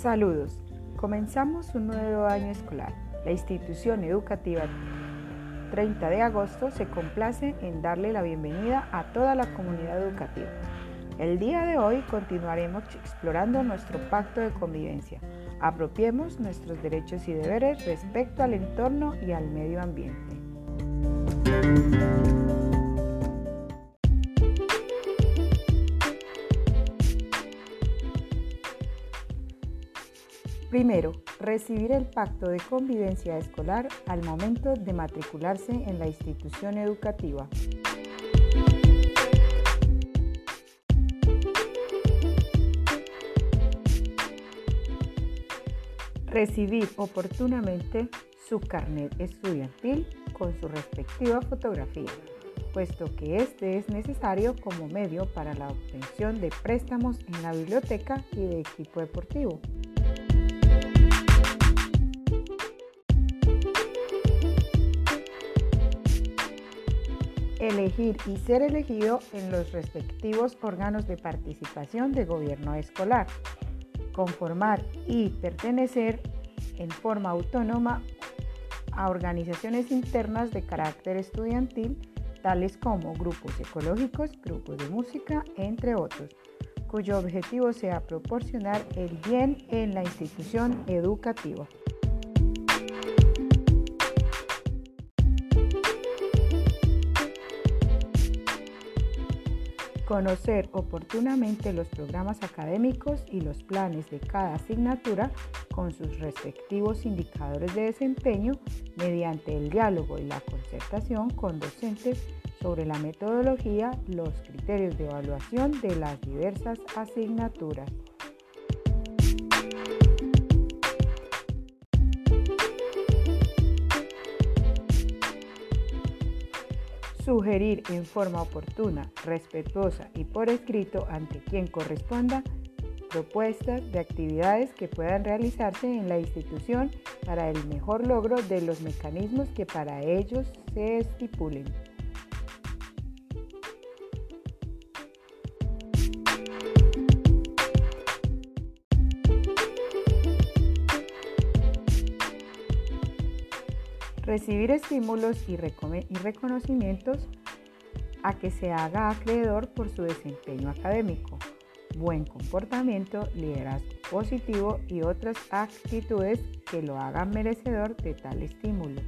Saludos. Comenzamos un nuevo año escolar. La institución educativa 30 de agosto se complace en darle la bienvenida a toda la comunidad educativa. El día de hoy continuaremos explorando nuestro pacto de convivencia. Apropiemos nuestros derechos y deberes respecto al entorno y al medio ambiente. Primero, recibir el pacto de convivencia escolar al momento de matricularse en la institución educativa. Recibir oportunamente su carnet estudiantil con su respectiva fotografía, puesto que este es necesario como medio para la obtención de préstamos en la biblioteca y de equipo deportivo. Elegir y ser elegido en los respectivos órganos de participación de gobierno escolar, conformar y pertenecer en forma autónoma a organizaciones internas de carácter estudiantil, tales como grupos ecológicos, grupos de música, entre otros, cuyo objetivo sea proporcionar el bien en la institución educativa. Conocer oportunamente los programas académicos y los planes de cada asignatura con sus respectivos indicadores de desempeño mediante el diálogo y la concertación con docentes sobre la metodología, los criterios de evaluación de las diversas asignaturas. Sugerir en forma oportuna, respetuosa y por escrito ante quien corresponda propuestas de actividades que puedan realizarse en la institución para el mejor logro de los mecanismos que para ellos se estipulen. Recibir estímulos y, reconocimientos a que se haga acreedor por su desempeño académico, buen comportamiento, liderazgo positivo y otras actitudes que lo hagan merecedor de tal estímulo.